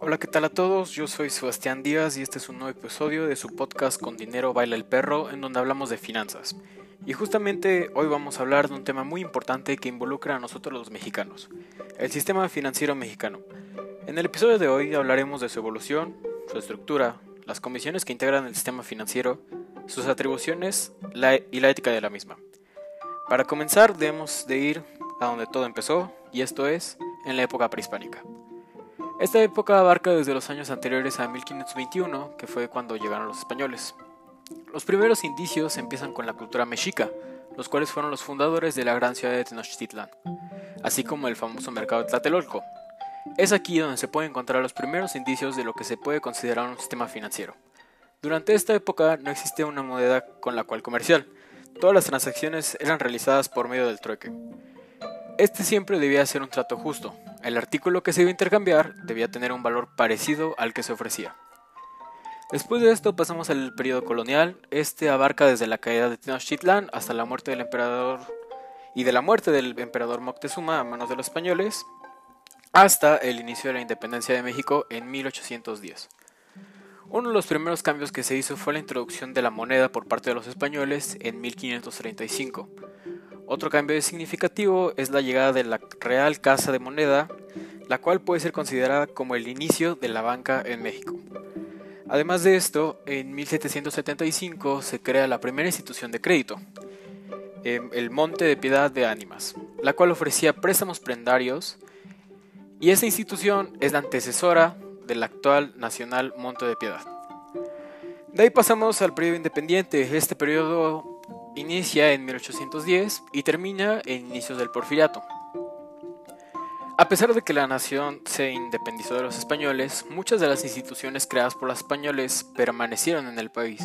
Hola, ¿qué tal a todos? Yo soy Sebastián Díaz y este es un nuevo episodio de su podcast Con Dinero Baila el Perro, en donde hablamos de finanzas. Y justamente hoy vamos a hablar de un tema muy importante que involucra a nosotros los mexicanos, el sistema financiero mexicano. En el episodio de hoy hablaremos de su evolución, su estructura, las comisiones que integran el sistema financiero, sus atribuciones y la ética de la misma. Para comenzar debemos de ir a donde todo empezó, y esto es en la época prehispánica. Esta época abarca desde los años anteriores a 1521, que fue cuando llegaron los españoles. Los primeros indicios empiezan con la cultura mexica, los cuales fueron los fundadores de la gran ciudad de Tenochtitlan, así como el famoso mercado de Tlatelolco. Es aquí donde se pueden encontrar los primeros indicios de lo que se puede considerar un sistema financiero. Durante esta época no existía una moneda con la cual comercial, todas las transacciones eran realizadas por medio del trueque. Este siempre debía ser un trato justo, el artículo que se iba a intercambiar debía tener un valor parecido al que se ofrecía. Después de esto pasamos al periodo colonial. Este abarca desde la caída de Tenochtitlan hasta la muerte del emperador y de la muerte del emperador Moctezuma a manos de los españoles hasta el inicio de la independencia de México en 1810. Uno de los primeros cambios que se hizo fue la introducción de la moneda por parte de los españoles en 1535 otro cambio significativo es la llegada de la Real Casa de Moneda, la cual puede ser considerada como el inicio de la banca en México. Además de esto, en 1775 se crea la primera institución de crédito, em, el Monte de Piedad de Ánimas, la cual ofrecía préstamos prendarios y esta institución es la antecesora del actual Nacional Monte de Piedad. De ahí pasamos al periodo independiente. Este periodo Inicia en 1810 y termina en inicios del porfiriato. A pesar de que la nación se independizó de los españoles, muchas de las instituciones creadas por los españoles permanecieron en el país.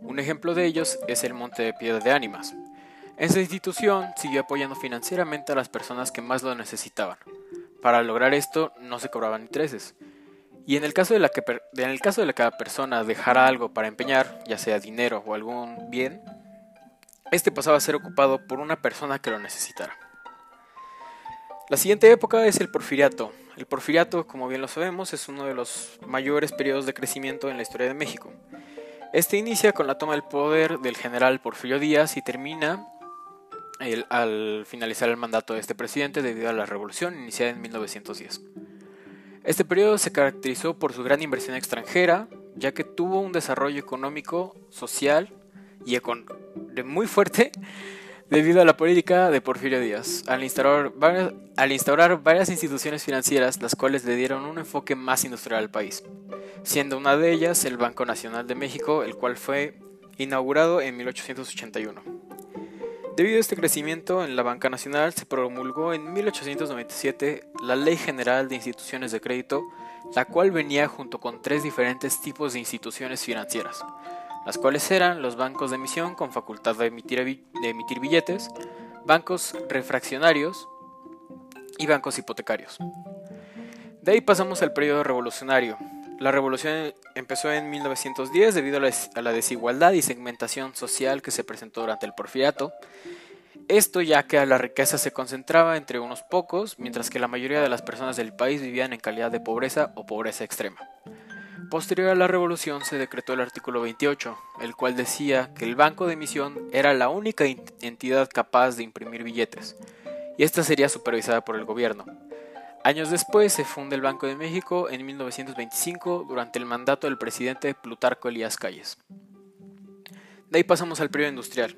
Un ejemplo de ellos es el Monte de Piedra de Ánimas. Esta institución siguió apoyando financieramente a las personas que más lo necesitaban. Para lograr esto no se cobraban intereses. Y en el caso de que, en el caso de que la persona dejara algo para empeñar, ya sea dinero o algún bien, este pasaba a ser ocupado por una persona que lo necesitara. La siguiente época es el porfiriato. El porfiriato, como bien lo sabemos, es uno de los mayores periodos de crecimiento en la historia de México. Este inicia con la toma del poder del general Porfirio Díaz y termina al finalizar el mandato de este presidente debido a la revolución iniciada en 1910. Este periodo se caracterizó por su gran inversión extranjera, ya que tuvo un desarrollo económico, social y económico muy fuerte debido a la política de Porfirio Díaz, al instaurar, varias, al instaurar varias instituciones financieras las cuales le dieron un enfoque más industrial al país, siendo una de ellas el Banco Nacional de México, el cual fue inaugurado en 1881. Debido a este crecimiento en la banca nacional, se promulgó en 1897 la Ley General de Instituciones de Crédito, la cual venía junto con tres diferentes tipos de instituciones financieras, las cuales eran los bancos de emisión con facultad de emitir, de emitir billetes, bancos refraccionarios y bancos hipotecarios. De ahí pasamos al periodo revolucionario. La revolución empezó en 1910 debido a la desigualdad y segmentación social que se presentó durante el porfiriato. Esto ya que la riqueza se concentraba entre unos pocos, mientras que la mayoría de las personas del país vivían en calidad de pobreza o pobreza extrema. Posterior a la revolución se decretó el artículo 28, el cual decía que el banco de emisión era la única entidad capaz de imprimir billetes, y esta sería supervisada por el gobierno. Años después se funda el Banco de México en 1925 durante el mandato del presidente Plutarco Elías Calles. De ahí pasamos al periodo industrial.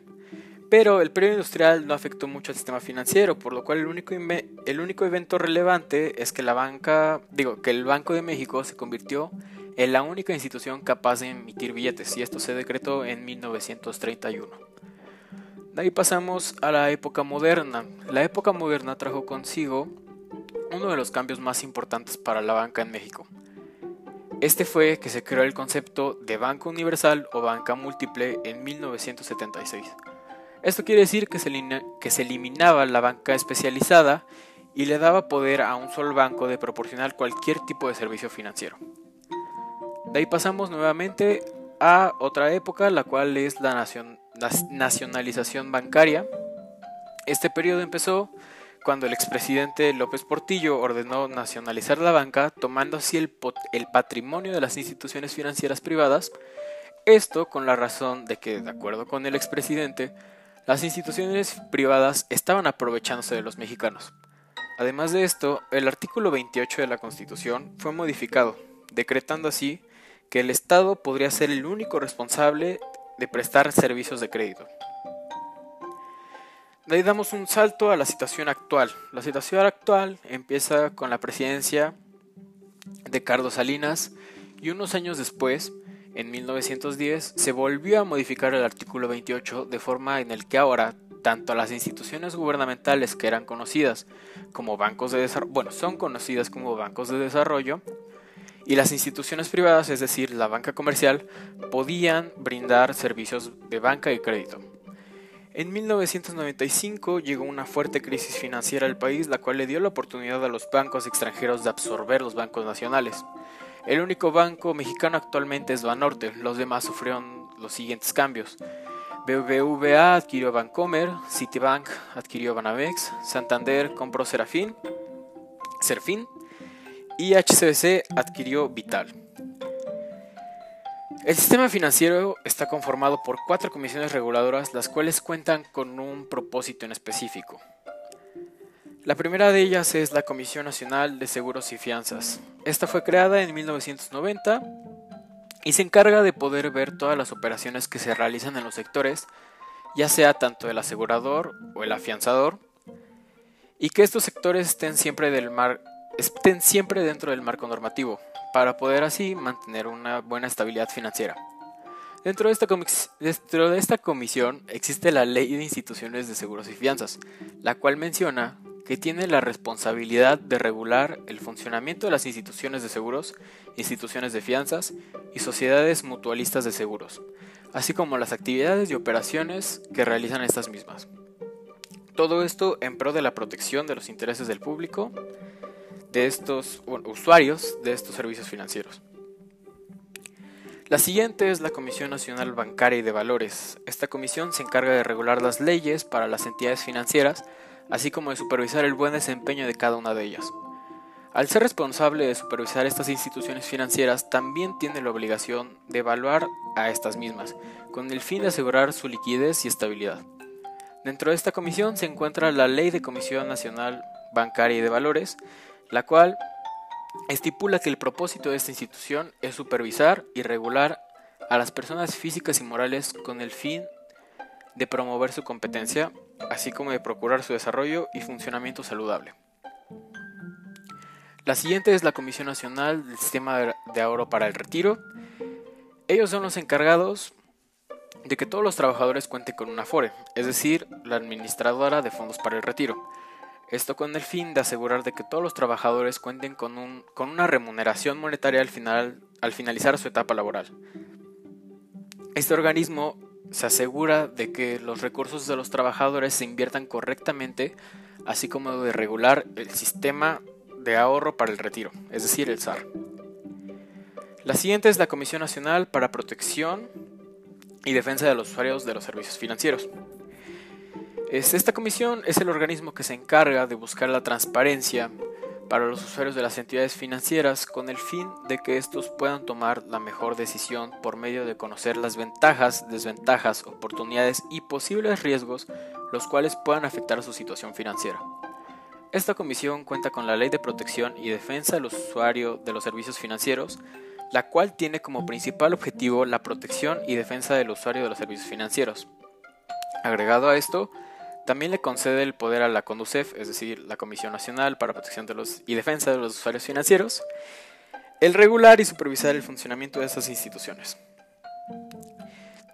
Pero el periodo industrial no afectó mucho al sistema financiero, por lo cual el único, el único evento relevante es que la banca, digo, que el Banco de México se convirtió es la única institución capaz de emitir billetes y esto se decretó en 1931. De ahí pasamos a la época moderna. La época moderna trajo consigo uno de los cambios más importantes para la banca en México. Este fue que se creó el concepto de banca universal o banca múltiple en 1976. Esto quiere decir que se, que se eliminaba la banca especializada y le daba poder a un solo banco de proporcionar cualquier tipo de servicio financiero. De ahí pasamos nuevamente a otra época, la cual es la nacionalización bancaria. Este periodo empezó cuando el expresidente López Portillo ordenó nacionalizar la banca, tomando así el, el patrimonio de las instituciones financieras privadas, esto con la razón de que, de acuerdo con el expresidente, las instituciones privadas estaban aprovechándose de los mexicanos. Además de esto, el artículo 28 de la Constitución fue modificado, decretando así que el Estado podría ser el único responsable de prestar servicios de crédito. De ahí damos un salto a la situación actual. La situación actual empieza con la presidencia de Carlos Salinas y unos años después, en 1910, se volvió a modificar el artículo 28 de forma en el que ahora tanto las instituciones gubernamentales que eran conocidas como bancos de desarrollo, bueno, son conocidas como bancos de desarrollo, y las instituciones privadas, es decir, la banca comercial, podían brindar servicios de banca y crédito. En 1995 llegó una fuerte crisis financiera al país, la cual le dio la oportunidad a los bancos extranjeros de absorber los bancos nacionales. El único banco mexicano actualmente es Banorte, los demás sufrieron los siguientes cambios. BBVA adquirió Bancomer, Citibank adquirió Banamex, Santander compró Serafín, y HCBC adquirió Vital. El sistema financiero está conformado por cuatro comisiones reguladoras, las cuales cuentan con un propósito en específico. La primera de ellas es la Comisión Nacional de Seguros y Fianzas. Esta fue creada en 1990 y se encarga de poder ver todas las operaciones que se realizan en los sectores, ya sea tanto el asegurador o el afianzador, y que estos sectores estén siempre, del mar, estén siempre dentro del marco normativo, para poder así mantener una buena estabilidad financiera. Dentro de, esta dentro de esta comisión existe la Ley de Instituciones de Seguros y Fianzas, la cual menciona que tiene la responsabilidad de regular el funcionamiento de las instituciones de seguros, instituciones de fianzas y sociedades mutualistas de seguros, así como las actividades y operaciones que realizan estas mismas. Todo esto en pro de la protección de los intereses del público, de estos usuarios de estos servicios financieros. La siguiente es la Comisión Nacional Bancaria y de Valores. Esta comisión se encarga de regular las leyes para las entidades financieras así como de supervisar el buen desempeño de cada una de ellas. Al ser responsable de supervisar estas instituciones financieras, también tiene la obligación de evaluar a estas mismas, con el fin de asegurar su liquidez y estabilidad. Dentro de esta comisión se encuentra la Ley de Comisión Nacional Bancaria y de Valores, la cual estipula que el propósito de esta institución es supervisar y regular a las personas físicas y morales con el fin de promover su competencia, así como de procurar su desarrollo y funcionamiento saludable. La siguiente es la Comisión Nacional del Sistema de Ahorro para el Retiro. Ellos son los encargados de que todos los trabajadores cuenten con una FORE, es decir, la administradora de fondos para el retiro. Esto con el fin de asegurar de que todos los trabajadores cuenten con, un, con una remuneración monetaria al, final, al finalizar su etapa laboral. Este organismo se asegura de que los recursos de los trabajadores se inviertan correctamente, así como de regular el sistema de ahorro para el retiro, es decir, el SAR. La siguiente es la Comisión Nacional para Protección y Defensa de los Usuarios de los Servicios Financieros. Esta comisión es el organismo que se encarga de buscar la transparencia para los usuarios de las entidades financieras con el fin de que estos puedan tomar la mejor decisión por medio de conocer las ventajas, desventajas, oportunidades y posibles riesgos los cuales puedan afectar su situación financiera. Esta comisión cuenta con la Ley de Protección y Defensa del Usuario de los Servicios Financieros, la cual tiene como principal objetivo la protección y defensa del usuario de los servicios financieros. Agregado a esto, también le concede el poder a la CONDUCEF, es decir, la Comisión Nacional para Protección de los y Defensa de los Usuarios Financieros, el regular y supervisar el funcionamiento de esas instituciones.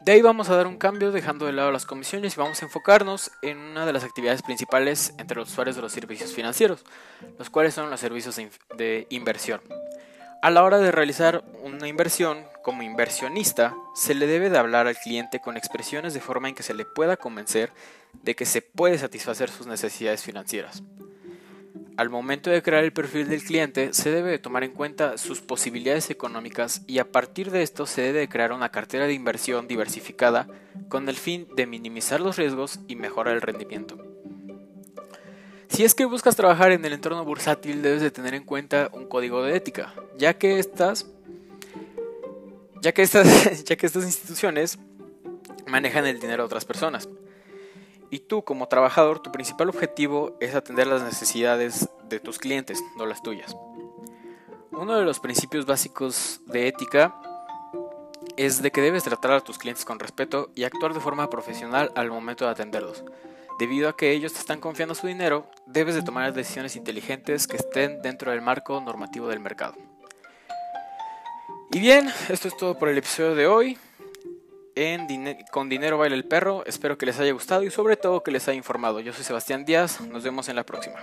De ahí vamos a dar un cambio dejando de lado las comisiones y vamos a enfocarnos en una de las actividades principales entre los usuarios de los servicios financieros, los cuales son los servicios de inversión. A la hora de realizar una inversión, como inversionista, se le debe de hablar al cliente con expresiones de forma en que se le pueda convencer de que se puede satisfacer sus necesidades financieras. Al momento de crear el perfil del cliente, se debe de tomar en cuenta sus posibilidades económicas y a partir de esto se debe de crear una cartera de inversión diversificada con el fin de minimizar los riesgos y mejorar el rendimiento. Si es que buscas trabajar en el entorno bursátil, debes de tener en cuenta un código de ética, ya que estas, ya que estas, ya que estas instituciones manejan el dinero de otras personas. Y tú, como trabajador, tu principal objetivo es atender las necesidades de tus clientes, no las tuyas. Uno de los principios básicos de ética es de que debes tratar a tus clientes con respeto y actuar de forma profesional al momento de atenderlos. Debido a que ellos te están confiando su dinero, debes de tomar decisiones inteligentes que estén dentro del marco normativo del mercado. Y bien, esto es todo por el episodio de hoy. En Con Dinero Baila el Perro, espero que les haya gustado y sobre todo que les haya informado. Yo soy Sebastián Díaz, nos vemos en la próxima.